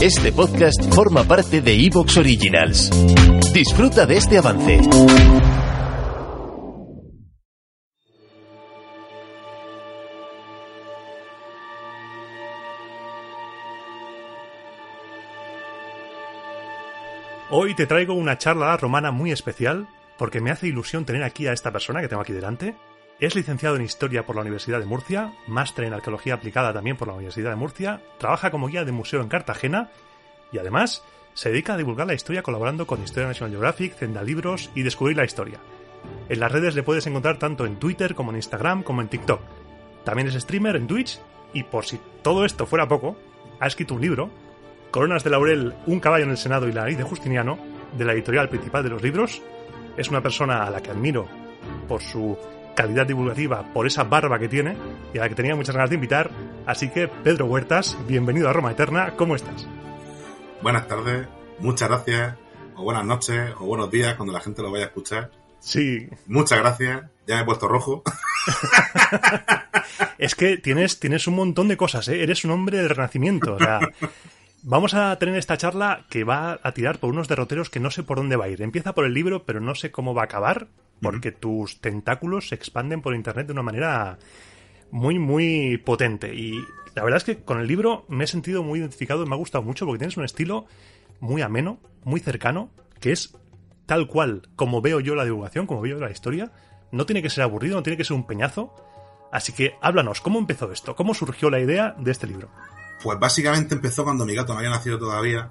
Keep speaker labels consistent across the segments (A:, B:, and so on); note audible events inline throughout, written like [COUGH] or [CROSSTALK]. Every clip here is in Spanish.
A: Este podcast forma parte de Evox Originals. Disfruta de este avance.
B: Hoy te traigo una charla romana muy especial porque me hace ilusión tener aquí a esta persona que tengo aquí delante. Es licenciado en Historia por la Universidad de Murcia, máster en Arqueología Aplicada también por la Universidad de Murcia, trabaja como guía de museo en Cartagena y además se dedica a divulgar la historia colaborando con Historia National Geographic, Zenda Libros y Descubrir la Historia. En las redes le puedes encontrar tanto en Twitter como en Instagram como en TikTok. También es streamer en Twitch y por si todo esto fuera poco, ha escrito un libro, Coronas de Laurel, Un caballo en el Senado y la ley de Justiniano, de la editorial principal de los libros. Es una persona a la que admiro por su calidad divulgativa, por esa barba que tiene y a la que tenía muchas ganas de invitar. Así que, Pedro Huertas, bienvenido a Roma Eterna, ¿cómo estás?
C: Buenas tardes, muchas gracias, o buenas noches, o buenos días cuando la gente lo vaya a escuchar.
B: Sí.
C: Muchas gracias, ya me he puesto rojo. [LAUGHS]
B: es que tienes, tienes un montón de cosas, ¿eh? eres un hombre del renacimiento. O sea, [LAUGHS] vamos a tener esta charla que va a tirar por unos derroteros que no sé por dónde va a ir. Empieza por el libro, pero no sé cómo va a acabar, porque tus tentáculos se expanden por internet de una manera muy, muy potente. Y la verdad es que con el libro me he sentido muy identificado y me ha gustado mucho porque tienes un estilo muy ameno, muy cercano, que es tal cual como veo yo la divulgación, como veo yo la historia. No tiene que ser aburrido, no tiene que ser un peñazo. Así que háblanos, ¿cómo empezó esto? ¿Cómo surgió la idea de este libro?
C: Pues básicamente empezó cuando mi gato no había nacido todavía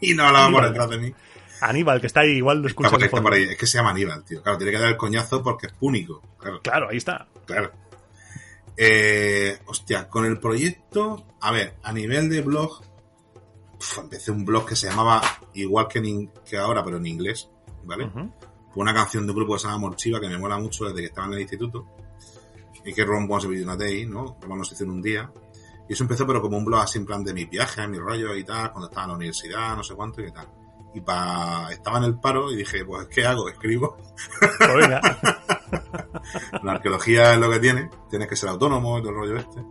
C: y no hablaba por detrás de mí.
B: Aníbal, que está ahí, igual lo escucha.
C: Está, está por ahí. Es que se llama Aníbal, tío. Claro, tiene que dar el coñazo porque es púnico. Claro,
B: claro ahí está.
C: Claro. Eh, hostia, con el proyecto, a ver, a nivel de blog, empecé un blog que se llamaba igual que, en, que ahora, pero en inglés, ¿vale? Uh -huh. Fue una canción de un grupo que se llama Morchiva que me mola mucho desde que estaba en el instituto. Y que Ron Once Be Una Day, ¿no? Ron nos hizo en un día. Y eso empezó, pero como un blog así en plan de mis viajes, mis rollos y tal, cuando estaba en la universidad, no sé cuánto y qué tal. Y pa... estaba en el paro y dije, pues, ¿qué hago? Escribo.
B: Pues [LAUGHS]
C: la arqueología es lo que tiene, tienes que ser autónomo y todo el rollo este.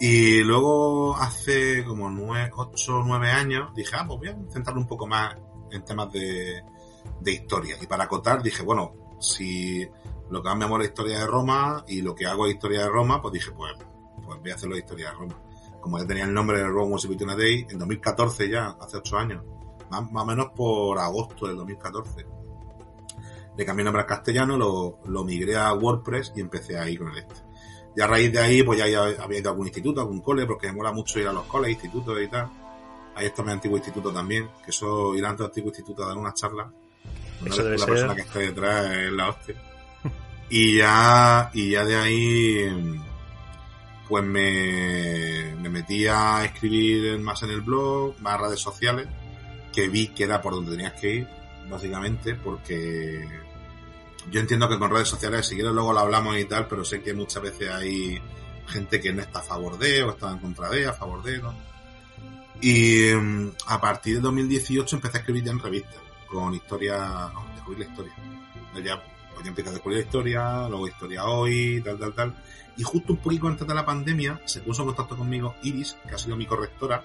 C: Y luego hace como 8 o 9 años dije, ah, pues voy a centrarme un poco más en temas de, de historia. Y para acotar dije, bueno, si lo que más me mola es historia de Roma y lo que hago es historia de Roma, pues dije, pues, pues voy a hacerlo de historia de Roma. Como ya tenía el nombre de Rome Was a Day, en 2014 ya, hace 8 años, más, más o menos por agosto del 2014 le cambié el nombre al castellano, lo, lo migré a WordPress y empecé ahí con el este. Y a raíz de ahí, pues ya, ya había ido a algún instituto, a algún cole, porque me mola mucho ir a los coles, institutos y tal. Ahí está mi antiguo instituto también, que eso, ir a tu antiguo instituto a dar una charla.
B: Eso debe
C: la persona que está detrás es la hostia. [LAUGHS] y ya, y ya de ahí, pues me, me metí a escribir más en el blog, más redes sociales, que vi que era por donde tenías que ir, básicamente, porque yo entiendo que con redes sociales, si quieres luego lo hablamos y tal, pero sé que muchas veces hay gente que no está a favor de, o está en contra de, a favor de, ¿no? Y um, a partir de 2018 empecé a escribir ya en revistas, con historia, no, descubrir la historia. Ya, pues ya a descubrir historia, luego historia hoy, tal, tal, tal. Y justo un poquito antes de la pandemia se puso en contacto conmigo Iris, que ha sido mi correctora,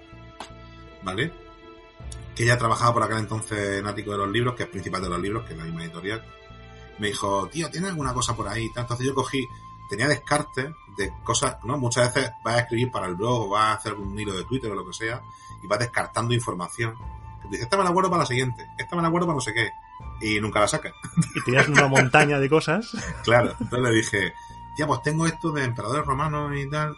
C: ¿vale? Que ella trabajaba por aquel entonces en Ático de los Libros, que es principal de los libros, que es la misma editorial me dijo, tío, ¿tienes alguna cosa por ahí? Entonces yo cogí, tenía descartes de cosas, ¿no? Muchas veces vas a escribir para el blog o vas a hacer un hilo de Twitter o lo que sea y vas descartando información. Dices, esta me la guardo para la siguiente, esta me la guardo para no sé qué. Y nunca la sacas. [LAUGHS]
B: Y tenías una montaña de cosas.
C: Claro, entonces le dije, tía, pues tengo esto de emperadores romanos y tal,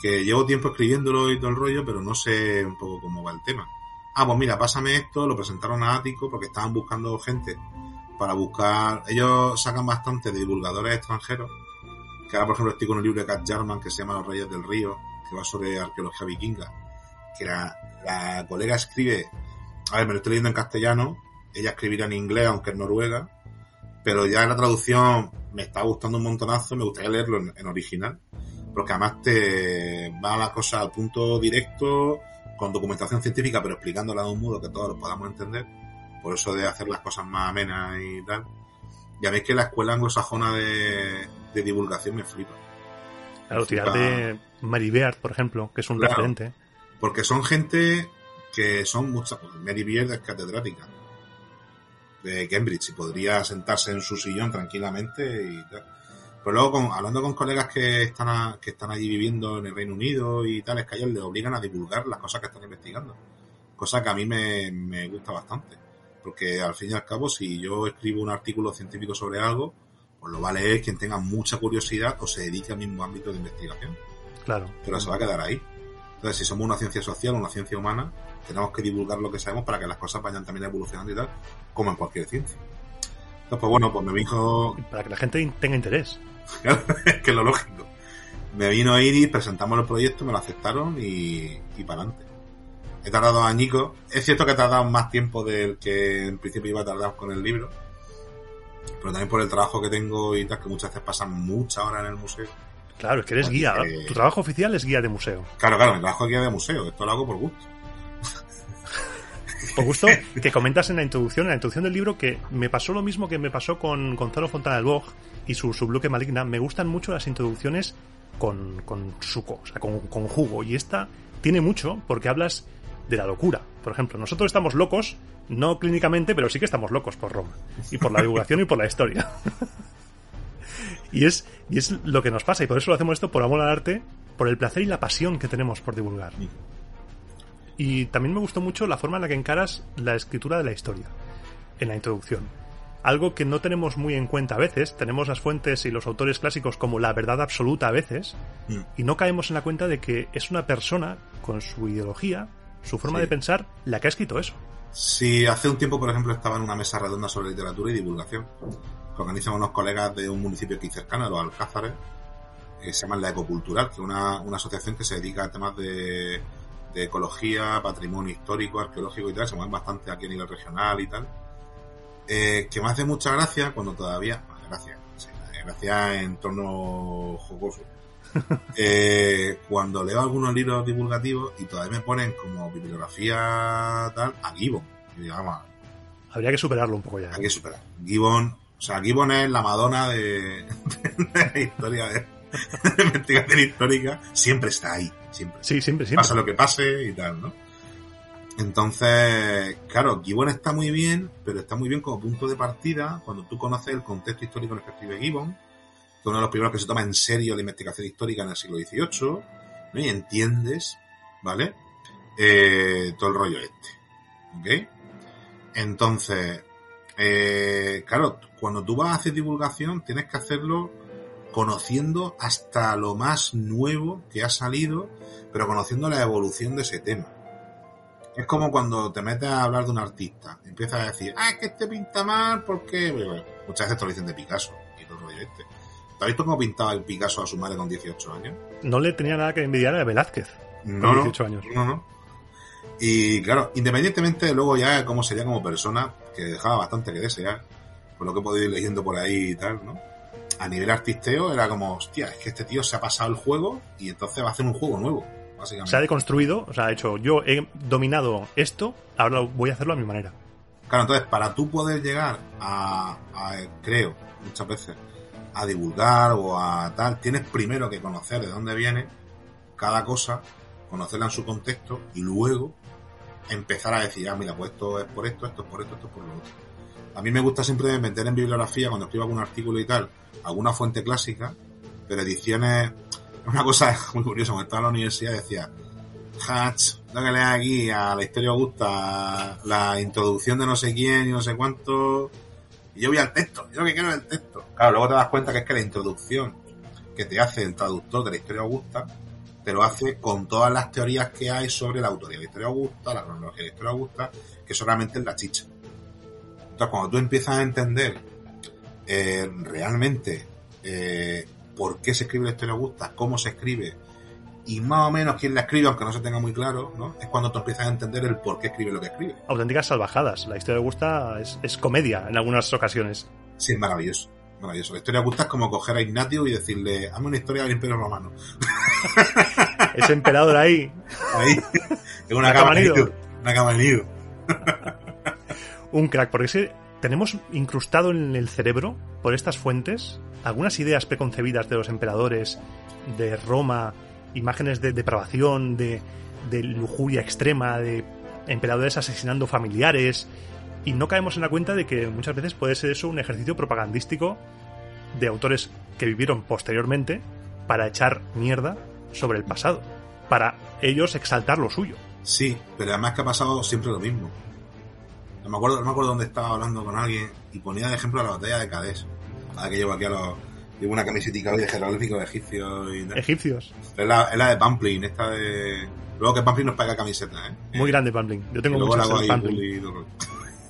C: que llevo tiempo escribiéndolo y todo el rollo, pero no sé un poco cómo va el tema. Ah, pues mira, pásame esto, lo presentaron a Ático porque estaban buscando gente para buscar. Ellos sacan bastante de divulgadores extranjeros. Que ahora, por ejemplo, estoy con un libro de Cat Jarman que se llama Los Reyes del Río, que va sobre arqueología vikinga, que la, la colega escribe, a ver, me lo estoy leyendo en castellano, ella escribirá en inglés, aunque es noruega, pero ya en la traducción me está gustando un montonazo, me gustaría leerlo en, en original, porque además te va la cosa al punto directo, con documentación científica, pero explicándola de un modo que todos lo podamos entender, por eso de hacer las cosas más amenas y tal. Ya veis que la escuela anglosajona de, de divulgación me flipa.
B: Claro, tirar de Mary Beard, por ejemplo, que es un
C: Claro.
B: referente.
C: Porque son gente que son muchas. Mary Beard es catedrática de Cambridge y podría sentarse en su sillón tranquilamente y tal. Pero luego, con- hablando con colegas que están, a- que están allí viviendo en el Reino Unido y tal, es que a ellos les obligan a divulgar las cosas que están investigando. Cosa que a mí me, me gusta bastante. Porque al fin y al cabo, si yo escribo un artículo científico sobre algo, pues lo va a leer quien tenga mucha curiosidad o se dedique al mismo ámbito de investigación
B: Claro.
C: pero se va a quedar ahí. Entonces, si somos una ciencia social, una ciencia humana, tenemos que divulgar lo que sabemos para que las cosas vayan también evolucionando y tal, como en cualquier ciencia. Entonces, pues bueno, pues me vino,
B: Para que la gente tenga interés. [LAUGHS]
C: que es lo lógico. Me vino Iris, presentamos el proyecto, me lo aceptaron y, y para adelante. He tardado añicos. Es cierto que he tardado más tiempo del que en principio iba a tardar con el libro. Pero también por el trabajo que tengo y tal, que muchas veces pasan muchas horas en el museo.
B: Claro, es que eres guía. Tu trabajo oficial es guía de museo.
C: Claro, claro, mi trabajo es de museo. Esto lo hago por gusto.
B: Por gusto, [LAUGHS] que comentas en la introducción, en la introducción del libro, que me pasó lo mismo que me pasó con Gonzalo Fontana del Bog y su, su bloque maligna. Me gustan mucho las introducciones con, con suco, o sea, con, con jugo. Y esta tiene mucho porque hablas de la locura. Por ejemplo, nosotros estamos locos, no clínicamente, pero sí que estamos locos por Roma. Y por la divulgación y por la historia. [LAUGHS] y, es, y es lo que nos pasa. Y por eso lo hacemos esto por amor al arte, por el placer y la pasión que tenemos por divulgar. Y también me gustó mucho la forma en la que encaras la escritura de la historia, en la introducción. Algo que no tenemos muy en cuenta a veces, tenemos las fuentes y los autores clásicos como la verdad absoluta a veces,
C: Mm.
B: y no caemos en la cuenta de que es una persona con su ideología, su forma
C: Sí.
B: de pensar, la que ha escrito eso.
C: Si hace un tiempo, por ejemplo, estaba en una mesa redonda sobre literatura y divulgación, que organizan unos colegas de un municipio aquí cercano, los Alcázares, que se llama La Ecocultural, que es una, una asociación que se dedica a temas de, de ecología, patrimonio histórico, arqueológico y tal, se mueven bastante aquí a nivel regional y tal. Eh, que me hace mucha gracia cuando todavía, bueno, gracias, sí, gracias en torno jocoso. [LAUGHS] Eh, cuando leo algunos libros divulgativos y todavía me ponen como bibliografía tal a Gibbon. Y digo, vamos,
B: Habría que superarlo un poco ya.
C: hay que superar. Gibbon, o sea, Gibbon es la Madonna de, de la historia de, de investigación histórica. Siempre está ahí, siempre.
B: Sí, siempre, siempre.
C: Pase lo que pase y tal, ¿no? Entonces, claro, Gibbon está muy bien, pero está muy bien como punto de partida cuando tú conoces el contexto histórico en el que escribe Gibbon, que es uno de los primeros que se toma en serio la investigación histórica en el siglo XVIII, ¿no? y entiendes, ¿vale? Eh, todo el rollo este, ¿ok? Entonces, eh, claro, cuando tú vas a hacer divulgación tienes que hacerlo conociendo hasta lo más nuevo que ha salido, pero conociendo la evolución de ese tema. Es como cuando te metes a hablar de un artista, empiezas a decir, ah, es que este pinta mal porque... Bueno, muchas veces te lo dicen de Picasso y todo rollo este. ¿Te has visto cómo pintaba el Picasso a su madre con 18 años?
B: No le tenía nada que envidiar a Velázquez.
C: No,
B: Con
C: no,
B: 18 años.
C: no, no. Y claro, independientemente de luego ya cómo sería como persona, que dejaba bastante que desear, por lo que he podido ir leyendo por ahí y tal, ¿no? A nivel artisteo era como, hostia, es que este tío se ha pasado el juego y entonces va a hacer un juego nuevo, básicamente.
B: Se ha deconstruido, o sea, ha hecho, yo he dominado esto, ahora voy a hacerlo a mi manera.
C: Claro, entonces, para tú poder llegar a, a, creo, muchas veces, a divulgar o a tal, tienes primero que conocer de dónde viene cada cosa, conocerla en su contexto y luego empezar a decir, ah, mira, pues esto es por esto, esto es por esto, esto es por lo otro. A mí me gusta siempre meter en bibliografía, cuando escribo algún artículo y tal, alguna fuente clásica, pero ediciones... [LAUGHS] Una cosa [LAUGHS] muy curiosa, cuando estaba en la universidad decía, Hatch, lo que lees aquí a la historia Augusta, la introducción de no sé quién y no sé cuánto, y yo voy al texto, yo lo que quiero es el texto. Claro, luego te das cuenta que es que la introducción que te hace el traductor de la historia Augusta, te lo hace con todas las teorías que hay sobre la autoría de la historia Augusta, la cronología de la historia Augusta, que solamente es la chicha. Entonces, cuando tú empiezas a entender eh, realmente eh, por qué se escribe la historia Augusta, cómo se escribe y más o menos quién la escribe, aunque no se tenga muy claro, ¿no? Es cuando tú empiezas a entender el por qué escribe lo que escribe.
B: Auténticas salvajadas. La historia de Gusta es, es comedia en algunas ocasiones.
C: Sí, es maravilloso. Maravilloso. La historia de Gusta es como coger a Ignatio y decirle, hazme una historia del Imperio Romano. [LAUGHS]
B: Ese emperador ahí.
C: Ahí. Es una cama. Una [LAUGHS] cama.
B: Un crack, porque tenemos incrustado en el cerebro, por estas fuentes, algunas ideas preconcebidas de los emperadores, de Roma, imágenes de depravación, de, de lujuria extrema, de emperadores asesinando familiares, y no caemos en la cuenta de que muchas veces puede ser eso un ejercicio propagandístico de autores que vivieron posteriormente para echar mierda sobre el pasado, para ellos exaltar lo suyo.
C: Sí, pero además que ha pasado siempre lo mismo. No me acuerdo, no me acuerdo dónde estaba hablando con alguien y ponía de ejemplo la batalla de Cadés. Ahora que llevo aquí a los. Llevo una camiseta de jeroglíficos egipcios y tal.
B: Egipcios.
C: Es la, es la de Pamplin, esta de. Luego que Pamplin nos paga camiseta, ¿eh?
B: Muy grande Pamplin. Yo tengo muchas de Pamplin.